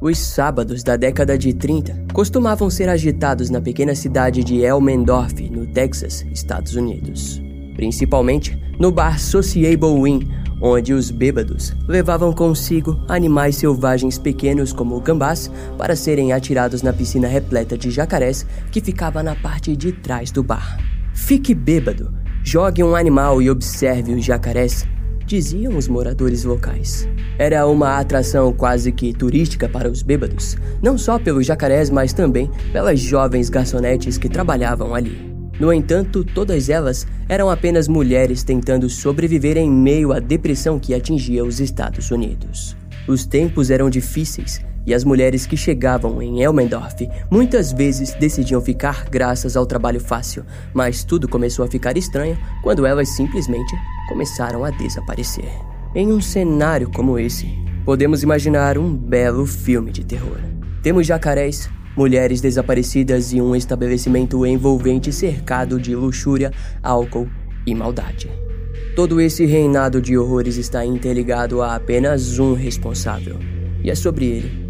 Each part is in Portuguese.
Os sábados da década de 30 costumavam ser agitados na pequena cidade de Elmendorf, no Texas, Estados Unidos. Principalmente no bar Sociable Inn, onde os bêbados levavam consigo animais selvagens pequenos como gambás para serem atirados na piscina repleta de jacarés que ficava na parte de trás do bar. Fique bêbado, jogue um animal e observe os jacarés diziam os moradores locais. Era uma atração quase que turística para os bêbados, não só pelos jacarés, mas também pelas jovens garçonetes que trabalhavam ali. No entanto, todas elas eram apenas mulheres tentando sobreviver em meio à depressão que atingia os Estados Unidos. Os tempos eram difíceis e as mulheres que chegavam em Elmendorf muitas vezes decidiam ficar graças ao trabalho fácil, mas tudo começou a ficar estranho quando elas simplesmente começaram a desaparecer. Em um cenário como esse, podemos imaginar um belo filme de terror. Temos jacarés, mulheres desaparecidas e um estabelecimento envolvente cercado de luxúria, álcool e maldade. Todo esse reinado de horrores está interligado a apenas um responsável, e é sobre ele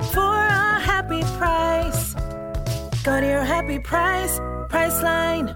happy price. Go to your happy price, Priceline.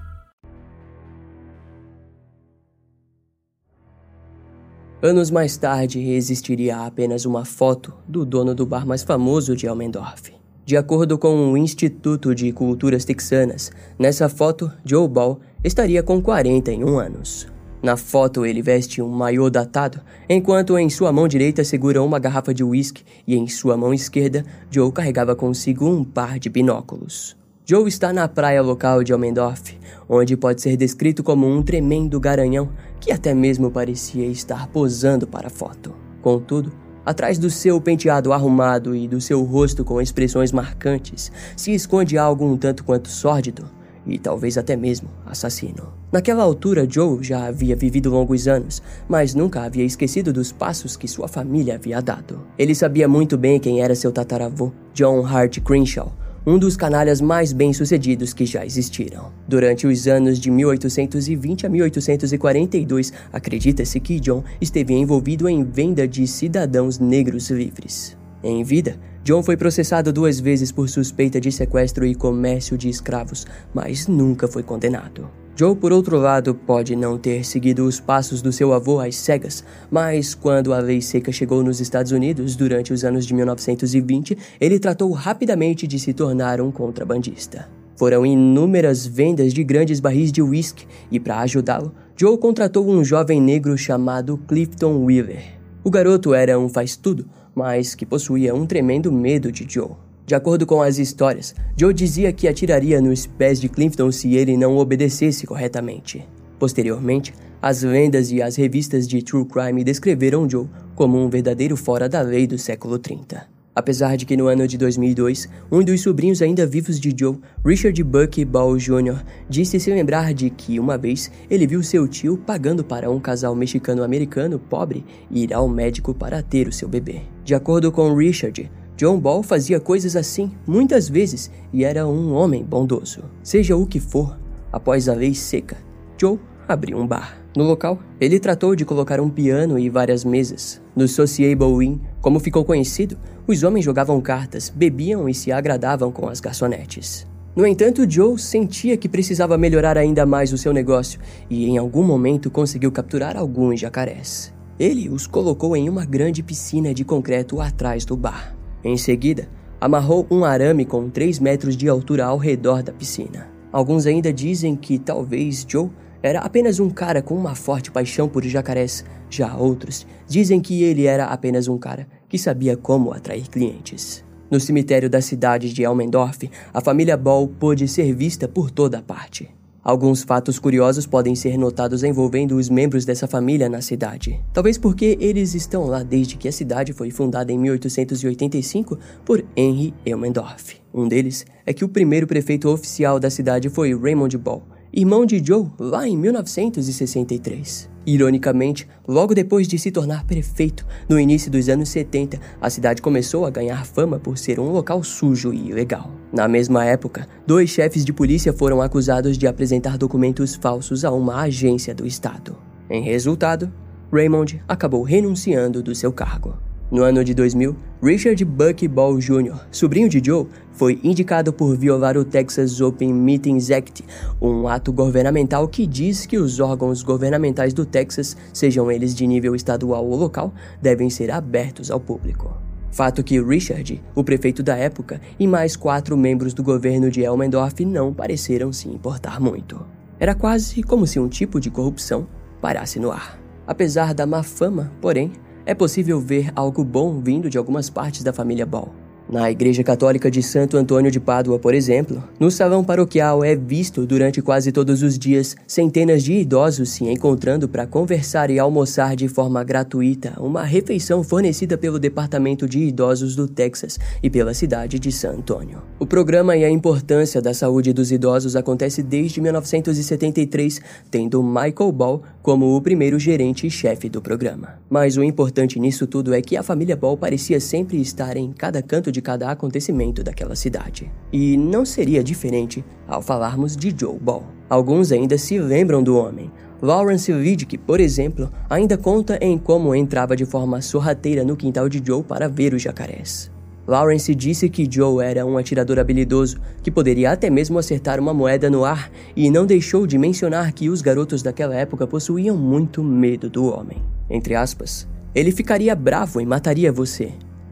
Anos mais tarde, existiria apenas uma foto do dono do bar mais famoso de Elmendorf. De acordo com o Instituto de Culturas Texanas, nessa foto, Joe Ball estaria com 41 anos. Na foto, ele veste um maiô datado, enquanto em sua mão direita segura uma garrafa de uísque e em sua mão esquerda, Joe carregava consigo um par de binóculos. Joe está na praia local de Almendorf, onde pode ser descrito como um tremendo garanhão que até mesmo parecia estar posando para a foto. Contudo, atrás do seu penteado arrumado e do seu rosto com expressões marcantes, se esconde algo um tanto quanto sórdido e talvez até mesmo assassino. Naquela altura, Joe já havia vivido longos anos, mas nunca havia esquecido dos passos que sua família havia dado. Ele sabia muito bem quem era seu tataravô, John Hart Crenshaw, um dos canalhas mais bem-sucedidos que já existiram. Durante os anos de 1820 a 1842, acredita-se que John esteve envolvido em venda de cidadãos negros livres. Em vida, John foi processado duas vezes por suspeita de sequestro e comércio de escravos, mas nunca foi condenado. Joe, por outro lado, pode não ter seguido os passos do seu avô às cegas, mas quando a lei seca chegou nos Estados Unidos durante os anos de 1920, ele tratou rapidamente de se tornar um contrabandista. Foram inúmeras vendas de grandes barris de whisky e, para ajudá-lo, Joe contratou um jovem negro chamado Clifton Wheeler. O garoto era um faz-tudo, mas que possuía um tremendo medo de Joe. De acordo com as histórias, Joe dizia que atiraria nos pés de Clifton se ele não obedecesse corretamente. Posteriormente, as lendas e as revistas de true crime descreveram Joe como um verdadeiro fora da lei do século 30. Apesar de que no ano de 2002, um dos sobrinhos ainda vivos de Joe, Richard Buck Ball Jr., disse se lembrar de que uma vez ele viu seu tio pagando para um casal mexicano-americano pobre ir ao médico para ter o seu bebê. De acordo com Richard, John Ball fazia coisas assim muitas vezes e era um homem bondoso. Seja o que for, após a lei seca, Joe abriu um bar. No local, ele tratou de colocar um piano e várias mesas. No Sociable Inn, como ficou conhecido, os homens jogavam cartas, bebiam e se agradavam com as garçonetes. No entanto, Joe sentia que precisava melhorar ainda mais o seu negócio e em algum momento conseguiu capturar alguns jacarés. Ele os colocou em uma grande piscina de concreto atrás do bar. Em seguida, amarrou um arame com 3 metros de altura ao redor da piscina. Alguns ainda dizem que talvez Joe era apenas um cara com uma forte paixão por jacarés. Já outros dizem que ele era apenas um cara que sabia como atrair clientes. No cemitério da cidade de Elmendorf, a família Ball pôde ser vista por toda parte. Alguns fatos curiosos podem ser notados envolvendo os membros dessa família na cidade. Talvez porque eles estão lá desde que a cidade foi fundada em 1885 por Henry Elmendorf. Um deles é que o primeiro prefeito oficial da cidade foi Raymond Ball, irmão de Joe, lá em 1963. Ironicamente, logo depois de se tornar prefeito, no início dos anos 70, a cidade começou a ganhar fama por ser um local sujo e ilegal. Na mesma época, dois chefes de polícia foram acusados de apresentar documentos falsos a uma agência do Estado. Em resultado, Raymond acabou renunciando do seu cargo. No ano de 2000, Richard Buck Ball Jr., sobrinho de Joe, foi indicado por violar o Texas Open Meetings Act, um ato governamental que diz que os órgãos governamentais do Texas, sejam eles de nível estadual ou local, devem ser abertos ao público. Fato que Richard, o prefeito da época, e mais quatro membros do governo de Elmendorf não pareceram se importar muito. Era quase como se um tipo de corrupção parasse no ar. Apesar da má fama, porém, é possível ver algo bom vindo de algumas partes da família Ball. Na Igreja Católica de Santo Antônio de Pádua, por exemplo, no salão paroquial é visto durante quase todos os dias centenas de idosos se encontrando para conversar e almoçar de forma gratuita, uma refeição fornecida pelo Departamento de Idosos do Texas e pela cidade de San Antônio. O programa e a importância da saúde dos idosos acontece desde 1973, tendo Michael Ball como o primeiro gerente e chefe do programa. Mas o importante nisso tudo é que a família Ball parecia sempre estar em cada canto de cada acontecimento daquela cidade. E não seria diferente ao falarmos de Joe Ball. Alguns ainda se lembram do homem. Lawrence Vidke, por exemplo, ainda conta em como entrava de forma sorrateira no quintal de Joe para ver os jacarés. Lawrence disse que Joe era um atirador habilidoso, que poderia até mesmo acertar uma moeda no ar, e não deixou de mencionar que os garotos daquela época possuíam muito medo do homem. Entre aspas, ele ficaria bravo e mataria você.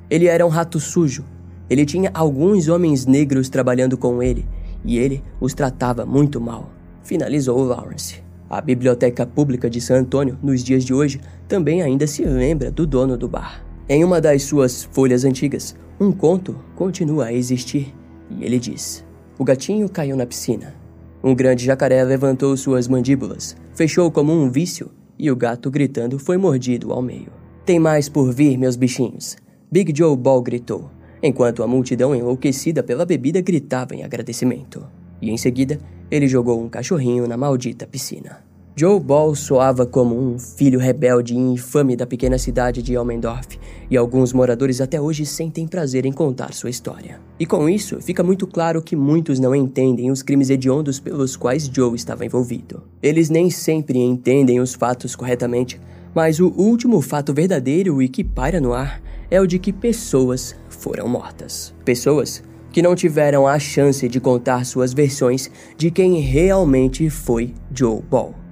Ele era um rato sujo. Ele tinha alguns homens negros trabalhando com ele, e ele os tratava muito mal. Finalizou Lawrence. A Biblioteca Pública de San Antônio, nos dias de hoje, também ainda se lembra do dono do bar. Em uma das suas folhas antigas, um conto continua a existir e ele diz: O gatinho caiu na piscina. Um grande jacaré levantou suas mandíbulas, fechou como um vício e o gato gritando foi mordido ao meio. Tem mais por vir, meus bichinhos. Big Joe Ball gritou, enquanto a multidão enlouquecida pela bebida gritava em agradecimento. E em seguida, ele jogou um cachorrinho na maldita piscina. Joe Ball soava como um filho rebelde e infame da pequena cidade de Elmendorf, e alguns moradores até hoje sentem prazer em contar sua história. E com isso, fica muito claro que muitos não entendem os crimes hediondos pelos quais Joe estava envolvido. Eles nem sempre entendem os fatos corretamente, mas o último fato verdadeiro e que paira no ar é o de que pessoas foram mortas. Pessoas que não tiveram a chance de contar suas versões de quem realmente foi Joe Ball.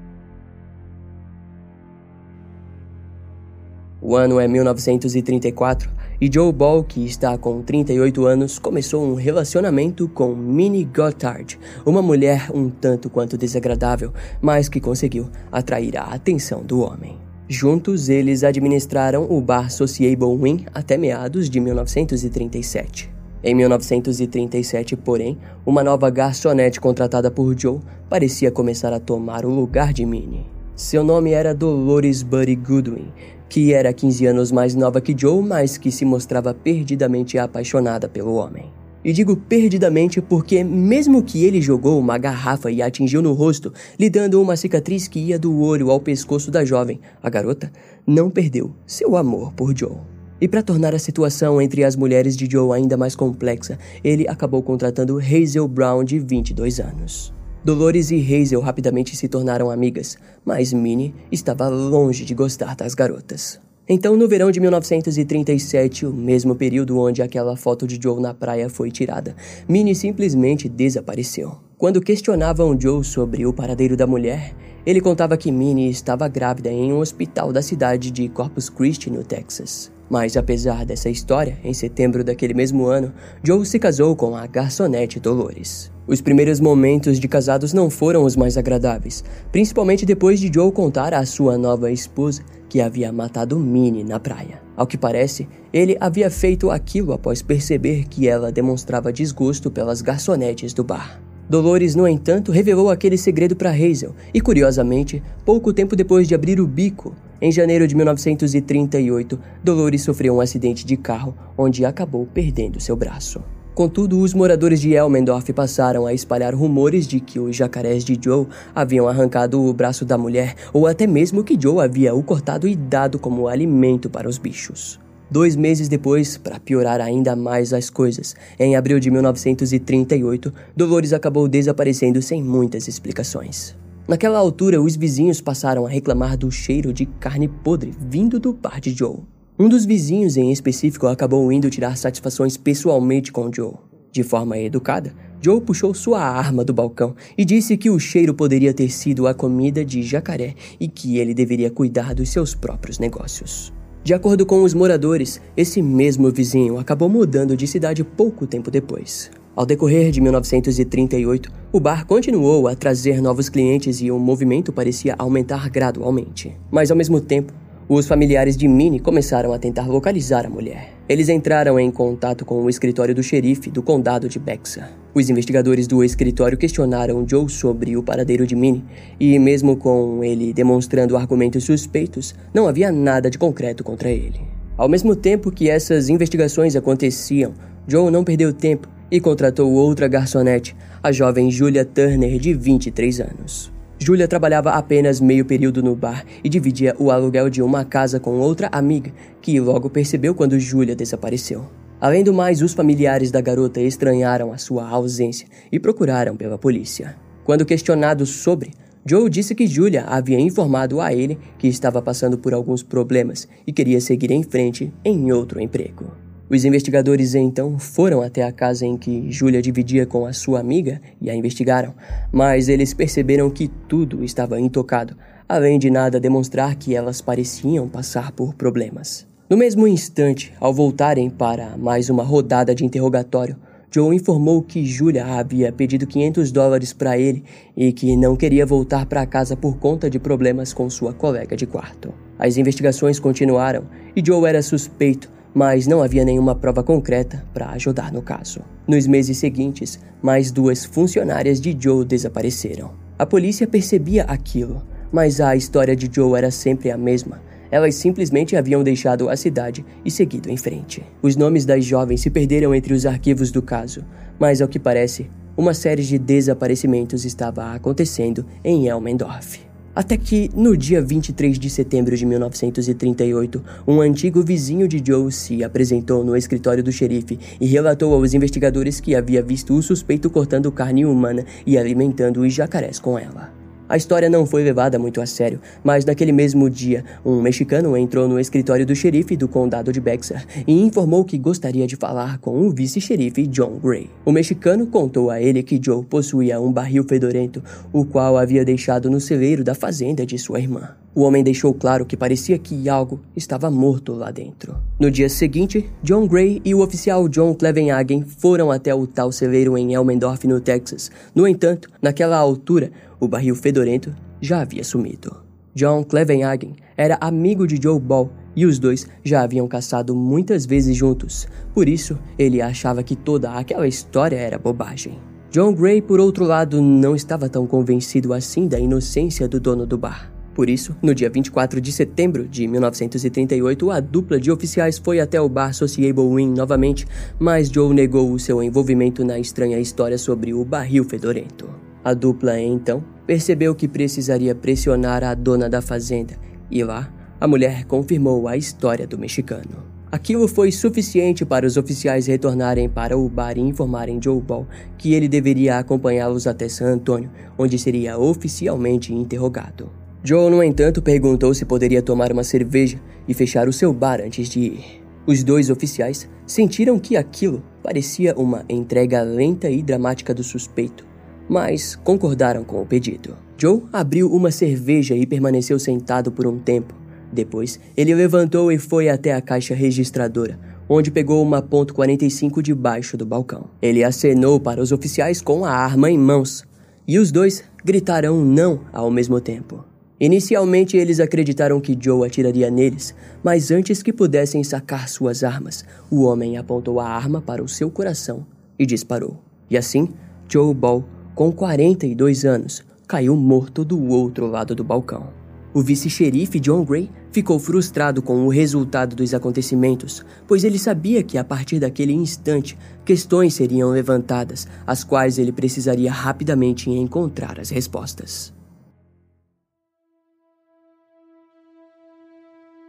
O ano é 1934 e Joe Ball, que está com 38 anos, começou um relacionamento com Minnie Gotthard, uma mulher um tanto quanto desagradável, mas que conseguiu atrair a atenção do homem. Juntos, eles administraram o bar Sociable Win até meados de 1937. Em 1937, porém, uma nova garçonete contratada por Joe parecia começar a tomar o lugar de Minnie. Seu nome era Dolores Buddy Goodwin que era 15 anos mais nova que Joe, mas que se mostrava perdidamente apaixonada pelo homem. E digo perdidamente porque, mesmo que ele jogou uma garrafa e a atingiu no rosto, lhe dando uma cicatriz que ia do olho ao pescoço da jovem, a garota não perdeu seu amor por Joe. E para tornar a situação entre as mulheres de Joe ainda mais complexa, ele acabou contratando Hazel Brown, de 22 anos. Dolores e Hazel rapidamente se tornaram amigas, mas Minnie estava longe de gostar das garotas. Então, no verão de 1937, o mesmo período onde aquela foto de Joe na praia foi tirada, Minnie simplesmente desapareceu. Quando questionavam Joe sobre o paradeiro da mulher, ele contava que Minnie estava grávida em um hospital da cidade de Corpus Christi, no Texas. Mas apesar dessa história, em setembro daquele mesmo ano, Joe se casou com a garçonete Dolores. Os primeiros momentos de casados não foram os mais agradáveis, principalmente depois de Joe contar à sua nova esposa que havia matado Minnie na praia. Ao que parece, ele havia feito aquilo após perceber que ela demonstrava desgosto pelas garçonetes do bar. Dolores, no entanto, revelou aquele segredo para Hazel e, curiosamente, pouco tempo depois de abrir o bico, em janeiro de 1938, Dolores sofreu um acidente de carro onde acabou perdendo seu braço. Contudo, os moradores de Elmendorf passaram a espalhar rumores de que os jacarés de Joe haviam arrancado o braço da mulher ou até mesmo que Joe havia o cortado e dado como alimento para os bichos. Dois meses depois, para piorar ainda mais as coisas, em abril de 1938, Dolores acabou desaparecendo sem muitas explicações. Naquela altura, os vizinhos passaram a reclamar do cheiro de carne podre vindo do bar de Joe. Um dos vizinhos em específico acabou indo tirar satisfações pessoalmente com Joe. De forma educada, Joe puxou sua arma do balcão e disse que o cheiro poderia ter sido a comida de jacaré e que ele deveria cuidar dos seus próprios negócios. De acordo com os moradores, esse mesmo vizinho acabou mudando de cidade pouco tempo depois. Ao decorrer de 1938, o bar continuou a trazer novos clientes e o movimento parecia aumentar gradualmente. Mas ao mesmo tempo, os familiares de Minnie começaram a tentar localizar a mulher. Eles entraram em contato com o escritório do xerife do condado de Bexa. Os investigadores do escritório questionaram Joe sobre o paradeiro de Minnie, e mesmo com ele demonstrando argumentos suspeitos, não havia nada de concreto contra ele. Ao mesmo tempo que essas investigações aconteciam, Joe não perdeu tempo e contratou outra garçonete, a jovem Julia Turner, de 23 anos. Julia trabalhava apenas meio período no bar e dividia o aluguel de uma casa com outra amiga, que logo percebeu quando Julia desapareceu. Além do mais, os familiares da garota estranharam a sua ausência e procuraram pela polícia. Quando questionado sobre, Joe disse que Julia havia informado a ele que estava passando por alguns problemas e queria seguir em frente em outro emprego. Os investigadores então foram até a casa em que Julia dividia com a sua amiga e a investigaram, mas eles perceberam que tudo estava intocado, além de nada demonstrar que elas pareciam passar por problemas. No mesmo instante, ao voltarem para mais uma rodada de interrogatório, Joe informou que Julia havia pedido 500 dólares para ele e que não queria voltar para casa por conta de problemas com sua colega de quarto. As investigações continuaram e Joe era suspeito mas não havia nenhuma prova concreta para ajudar no caso. Nos meses seguintes, mais duas funcionárias de Joe desapareceram. A polícia percebia aquilo, mas a história de Joe era sempre a mesma. Elas simplesmente haviam deixado a cidade e seguido em frente. Os nomes das jovens se perderam entre os arquivos do caso, mas ao que parece, uma série de desaparecimentos estava acontecendo em Elmendorf. Até que, no dia 23 de setembro de 1938, um antigo vizinho de Joe se apresentou no escritório do xerife e relatou aos investigadores que havia visto o suspeito cortando carne humana e alimentando os jacarés com ela. A história não foi levada muito a sério, mas naquele mesmo dia, um mexicano entrou no escritório do xerife do condado de Bexar e informou que gostaria de falar com o vice-xerife John Gray. O mexicano contou a ele que Joe possuía um barril fedorento, o qual havia deixado no celeiro da fazenda de sua irmã. O homem deixou claro que parecia que algo estava morto lá dentro. No dia seguinte, John Gray e o oficial John Clevenhagen foram até o tal celeiro em Elmendorf, no Texas. No entanto, naquela altura, o barril fedorento já havia sumido. John Clevenhagen era amigo de Joe Ball e os dois já haviam caçado muitas vezes juntos, por isso ele achava que toda aquela história era bobagem. John Gray, por outro lado, não estava tão convencido assim da inocência do dono do bar. Por isso, no dia 24 de setembro de 1938, a dupla de oficiais foi até o bar Sociable Wing novamente, mas Joe negou o seu envolvimento na estranha história sobre o barril fedorento. A dupla então percebeu que precisaria pressionar a dona da fazenda e lá a mulher confirmou a história do mexicano. Aquilo foi suficiente para os oficiais retornarem para o bar e informarem Joe Ball que ele deveria acompanhá-los até San Antônio, onde seria oficialmente interrogado. Joe, no entanto, perguntou se poderia tomar uma cerveja e fechar o seu bar antes de ir. Os dois oficiais sentiram que aquilo parecia uma entrega lenta e dramática do suspeito mas concordaram com o pedido. Joe abriu uma cerveja e permaneceu sentado por um tempo. Depois, ele levantou e foi até a caixa registradora, onde pegou uma ponto .45 debaixo do balcão. Ele acenou para os oficiais com a arma em mãos, e os dois gritaram não ao mesmo tempo. Inicialmente, eles acreditaram que Joe atiraria neles, mas antes que pudessem sacar suas armas, o homem apontou a arma para o seu coração e disparou. E assim, Joe Ball com 42 anos, caiu morto do outro lado do balcão. O vice-xerife John Gray ficou frustrado com o resultado dos acontecimentos, pois ele sabia que a partir daquele instante questões seriam levantadas, as quais ele precisaria rapidamente encontrar as respostas.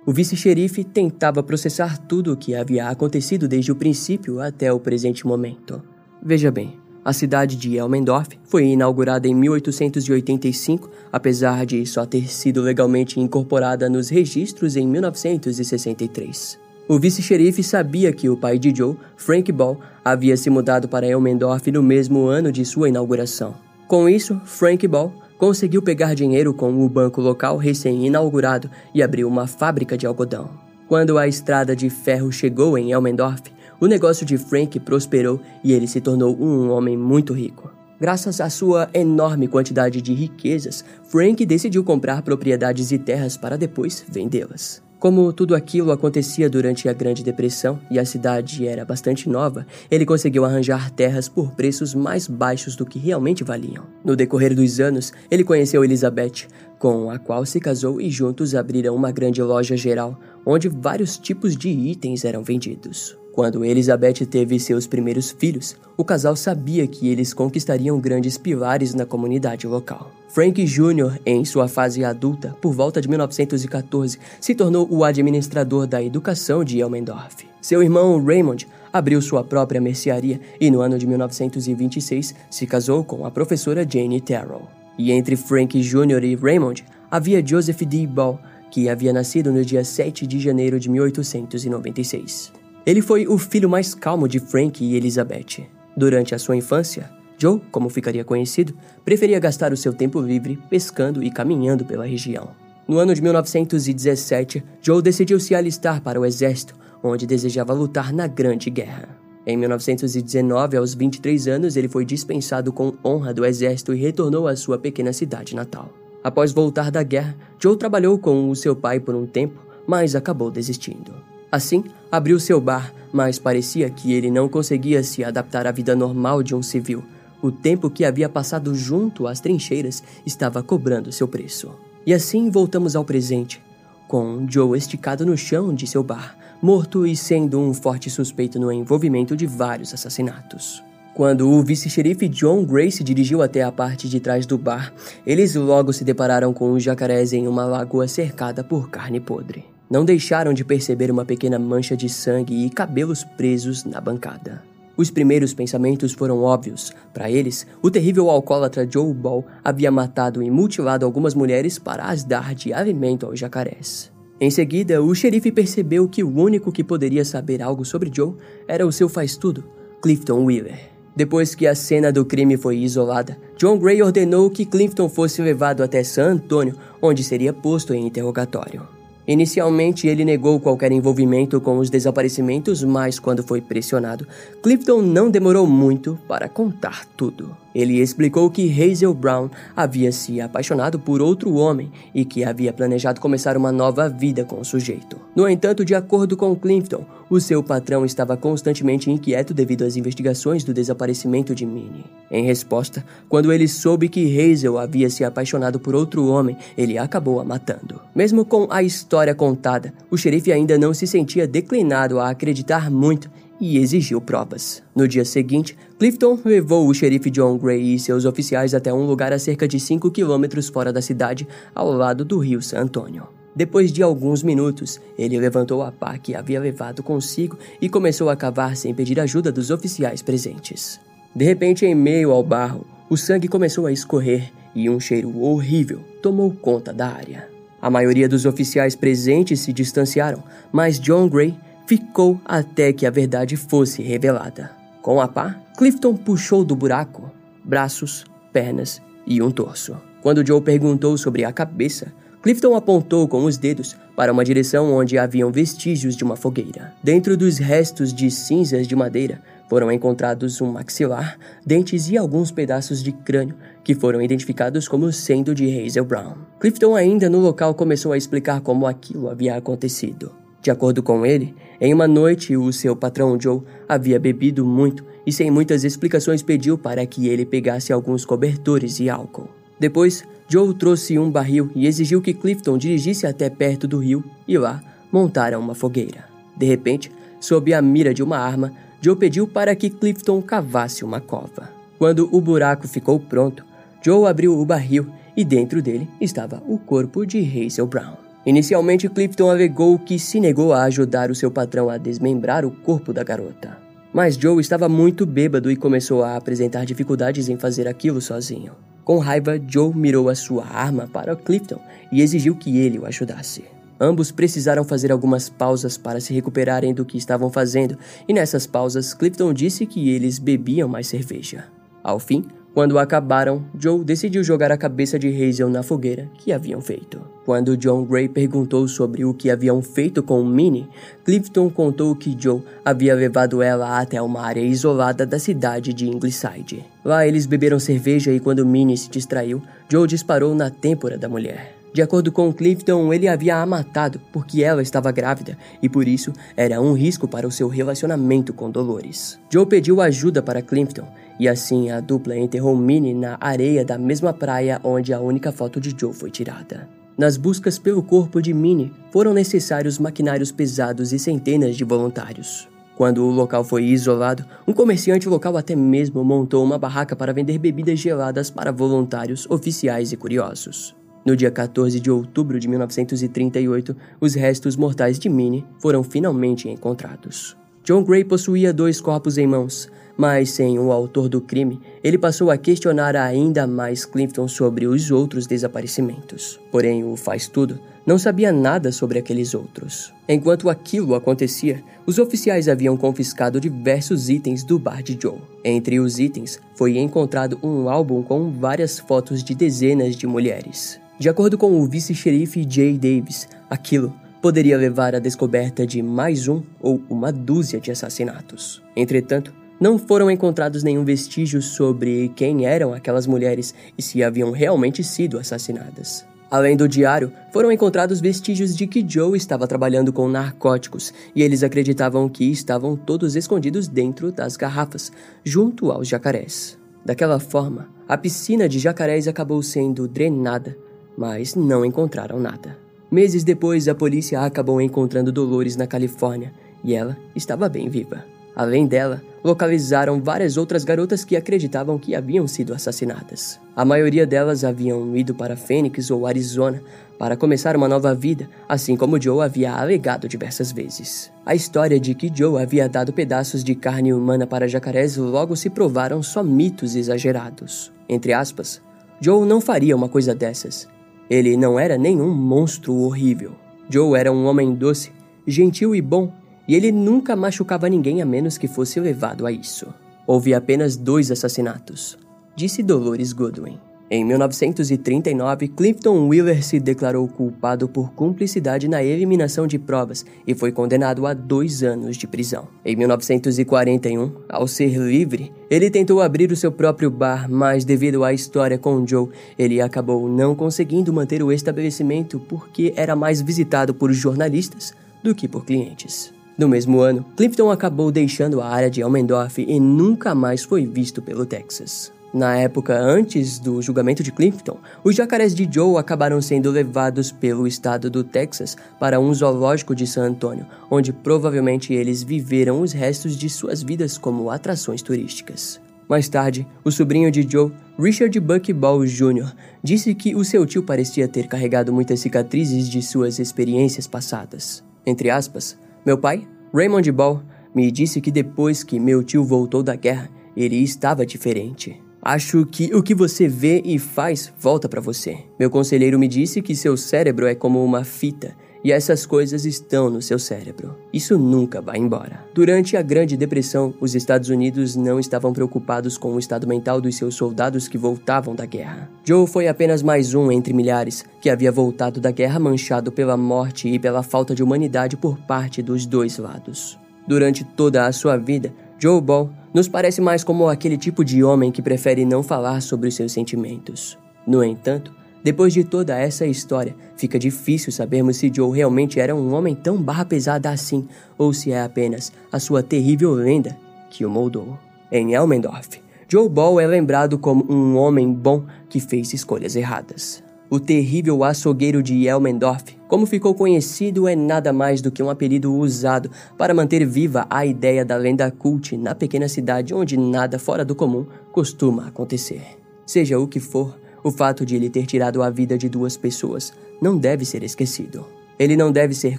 O vice-xerife tentava processar tudo o que havia acontecido desde o princípio até o presente momento. Veja bem, a cidade de Elmendorf foi inaugurada em 1885, apesar de só ter sido legalmente incorporada nos registros em 1963. O vice-xerife sabia que o pai de Joe, Frank Ball, havia se mudado para Elmendorf no mesmo ano de sua inauguração. Com isso, Frank Ball conseguiu pegar dinheiro com o banco local recém-inaugurado e abriu uma fábrica de algodão. Quando a estrada de ferro chegou em Elmendorf, o negócio de Frank prosperou e ele se tornou um homem muito rico. Graças à sua enorme quantidade de riquezas, Frank decidiu comprar propriedades e terras para depois vendê-las. Como tudo aquilo acontecia durante a Grande Depressão e a cidade era bastante nova, ele conseguiu arranjar terras por preços mais baixos do que realmente valiam. No decorrer dos anos, ele conheceu Elizabeth, com a qual se casou e juntos abriram uma grande loja geral, onde vários tipos de itens eram vendidos. Quando Elizabeth teve seus primeiros filhos, o casal sabia que eles conquistariam grandes pilares na comunidade local. Frank Jr., em sua fase adulta, por volta de 1914, se tornou o administrador da educação de Elmendorf. Seu irmão Raymond abriu sua própria mercearia e, no ano de 1926, se casou com a professora Jane Terrell. E entre Frank Jr. e Raymond havia Joseph D. Ball, que havia nascido no dia 7 de janeiro de 1896. Ele foi o filho mais calmo de Frank e Elizabeth. Durante a sua infância, Joe, como ficaria conhecido, preferia gastar o seu tempo livre pescando e caminhando pela região. No ano de 1917, Joe decidiu se alistar para o exército, onde desejava lutar na Grande Guerra. Em 1919, aos 23 anos, ele foi dispensado com honra do exército e retornou à sua pequena cidade natal. Após voltar da guerra, Joe trabalhou com o seu pai por um tempo, mas acabou desistindo. Assim, abriu seu bar, mas parecia que ele não conseguia se adaptar à vida normal de um civil. O tempo que havia passado junto às trincheiras estava cobrando seu preço. E assim voltamos ao presente, com Joe esticado no chão de seu bar, morto e sendo um forte suspeito no envolvimento de vários assassinatos. Quando o vice-xerife John Gray se dirigiu até a parte de trás do bar, eles logo se depararam com os jacarés em uma lagoa cercada por carne podre não deixaram de perceber uma pequena mancha de sangue e cabelos presos na bancada. Os primeiros pensamentos foram óbvios. Para eles, o terrível alcoólatra Joe Ball havia matado e mutilado algumas mulheres para as dar de alimento aos jacarés. Em seguida, o xerife percebeu que o único que poderia saber algo sobre Joe era o seu faz-tudo, Clifton Wheeler. Depois que a cena do crime foi isolada, John Gray ordenou que Clifton fosse levado até San Antônio, onde seria posto em interrogatório. Inicialmente, ele negou qualquer envolvimento com os desaparecimentos, mas quando foi pressionado, Clifton não demorou muito para contar tudo. Ele explicou que Hazel Brown havia se apaixonado por outro homem e que havia planejado começar uma nova vida com o sujeito. No entanto, de acordo com Clifton, o seu patrão estava constantemente inquieto devido às investigações do desaparecimento de Minnie. Em resposta, quando ele soube que Hazel havia se apaixonado por outro homem, ele acabou a matando. Mesmo com a história contada, o xerife ainda não se sentia declinado a acreditar muito e exigiu provas. No dia seguinte, Clifton levou o xerife John Gray e seus oficiais até um lugar a cerca de 5 quilômetros fora da cidade, ao lado do rio San Antônio. Depois de alguns minutos, ele levantou a pá que havia levado consigo e começou a cavar sem pedir ajuda dos oficiais presentes. De repente, em meio ao barro, o sangue começou a escorrer e um cheiro horrível tomou conta da área. A maioria dos oficiais presentes se distanciaram, mas John Gray ficou até que a verdade fosse revelada. Com a pá, Clifton puxou do buraco braços, pernas e um torso. Quando Joe perguntou sobre a cabeça, Clifton apontou com os dedos para uma direção onde haviam vestígios de uma fogueira. Dentro dos restos de cinzas de madeira foram encontrados um maxilar, dentes e alguns pedaços de crânio que foram identificados como sendo de Hazel Brown. Clifton ainda no local começou a explicar como aquilo havia acontecido. De acordo com ele, em uma noite o seu patrão Joe havia bebido muito e, sem muitas explicações, pediu para que ele pegasse alguns cobertores e álcool. Depois, Joe trouxe um barril e exigiu que Clifton dirigisse até perto do rio e lá montaram uma fogueira. De repente, sob a mira de uma arma, Joe pediu para que Clifton cavasse uma cova. Quando o buraco ficou pronto, Joe abriu o barril e dentro dele estava o corpo de Hazel Brown. Inicialmente, Clifton alegou que se negou a ajudar o seu patrão a desmembrar o corpo da garota. Mas Joe estava muito bêbado e começou a apresentar dificuldades em fazer aquilo sozinho. Com raiva, Joe mirou a sua arma para Clifton e exigiu que ele o ajudasse. Ambos precisaram fazer algumas pausas para se recuperarem do que estavam fazendo, e nessas pausas, Clifton disse que eles bebiam mais cerveja. Ao fim, quando acabaram, Joe decidiu jogar a cabeça de Hazel na fogueira que haviam feito. Quando John Gray perguntou sobre o que haviam feito com Minnie, Clifton contou que Joe havia levado ela até uma área isolada da cidade de Ingleside. Lá eles beberam cerveja e quando Minnie se distraiu, Joe disparou na têmpora da mulher. De acordo com Clifton, ele havia a matado porque ela estava grávida e por isso era um risco para o seu relacionamento com Dolores. Joe pediu ajuda para Clifton e assim a dupla enterrou Minnie na areia da mesma praia onde a única foto de Joe foi tirada. Nas buscas pelo corpo de Minnie, foram necessários maquinários pesados e centenas de voluntários. Quando o local foi isolado, um comerciante local até mesmo montou uma barraca para vender bebidas geladas para voluntários, oficiais e curiosos. No dia 14 de outubro de 1938, os restos mortais de Minnie foram finalmente encontrados. John Gray possuía dois corpos em mãos, mas sem o autor do crime, ele passou a questionar ainda mais Clifton sobre os outros desaparecimentos. Porém, o faz-tudo não sabia nada sobre aqueles outros. Enquanto aquilo acontecia, os oficiais haviam confiscado diversos itens do bar de Joe. Entre os itens, foi encontrado um álbum com várias fotos de dezenas de mulheres. De acordo com o vice-xerife Jay Davis, aquilo poderia levar à descoberta de mais um ou uma dúzia de assassinatos. Entretanto, não foram encontrados nenhum vestígio sobre quem eram aquelas mulheres e se haviam realmente sido assassinadas. Além do diário, foram encontrados vestígios de que Joe estava trabalhando com narcóticos e eles acreditavam que estavam todos escondidos dentro das garrafas, junto aos jacarés. Daquela forma, a piscina de jacarés acabou sendo drenada mas não encontraram nada. Meses depois, a polícia acabou encontrando Dolores na Califórnia e ela estava bem viva. Além dela, localizaram várias outras garotas que acreditavam que haviam sido assassinadas. A maioria delas haviam ido para Phoenix ou Arizona para começar uma nova vida, assim como Joe havia alegado diversas vezes. A história de que Joe havia dado pedaços de carne humana para jacarés logo se provaram só mitos exagerados. Entre aspas, Joe não faria uma coisa dessas, ele não era nenhum monstro horrível. Joe era um homem doce, gentil e bom, e ele nunca machucava ninguém a menos que fosse levado a isso. Houve apenas dois assassinatos, disse Dolores Goodwin. Em 1939, Clifton Wheeler se declarou culpado por cumplicidade na eliminação de provas e foi condenado a dois anos de prisão. Em 1941, ao ser livre, ele tentou abrir o seu próprio bar, mas devido à história com Joe, ele acabou não conseguindo manter o estabelecimento porque era mais visitado por jornalistas do que por clientes. No mesmo ano, Clifton acabou deixando a área de Elmendorf e nunca mais foi visto pelo Texas. Na época antes do julgamento de Clifton, os jacarés de Joe acabaram sendo levados pelo estado do Texas para um zoológico de San Antônio, onde provavelmente eles viveram os restos de suas vidas como atrações turísticas. Mais tarde, o sobrinho de Joe, Richard Buck Ball Jr., disse que o seu tio parecia ter carregado muitas cicatrizes de suas experiências passadas. Entre aspas, meu pai, Raymond Ball, me disse que depois que meu tio voltou da guerra, ele estava diferente. Acho que o que você vê e faz volta para você. Meu conselheiro me disse que seu cérebro é como uma fita e essas coisas estão no seu cérebro. Isso nunca vai embora. Durante a Grande Depressão, os Estados Unidos não estavam preocupados com o estado mental dos seus soldados que voltavam da guerra. Joe foi apenas mais um entre milhares que havia voltado da guerra manchado pela morte e pela falta de humanidade por parte dos dois lados. Durante toda a sua vida, Joe Ball nos parece mais como aquele tipo de homem que prefere não falar sobre os seus sentimentos. No entanto, depois de toda essa história, fica difícil sabermos se Joe realmente era um homem tão barra pesada assim ou se é apenas a sua terrível lenda que o moldou. Em Elmendorf, Joe Ball é lembrado como um homem bom que fez escolhas erradas. O terrível açougueiro de Elmendorf, como ficou conhecido, é nada mais do que um apelido usado para manter viva a ideia da lenda cult na pequena cidade onde nada fora do comum costuma acontecer. Seja o que for, o fato de ele ter tirado a vida de duas pessoas não deve ser esquecido. Ele não deve ser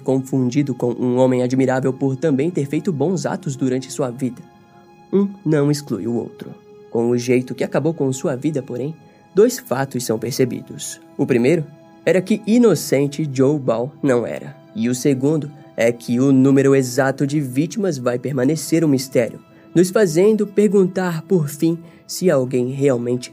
confundido com um homem admirável por também ter feito bons atos durante sua vida. Um não exclui o outro. Com o jeito que acabou com sua vida, porém, dois fatos são percebidos. O primeiro era que inocente Joe Ball não era. E o segundo é que o número exato de vítimas vai permanecer um mistério, nos fazendo perguntar por fim se alguém realmente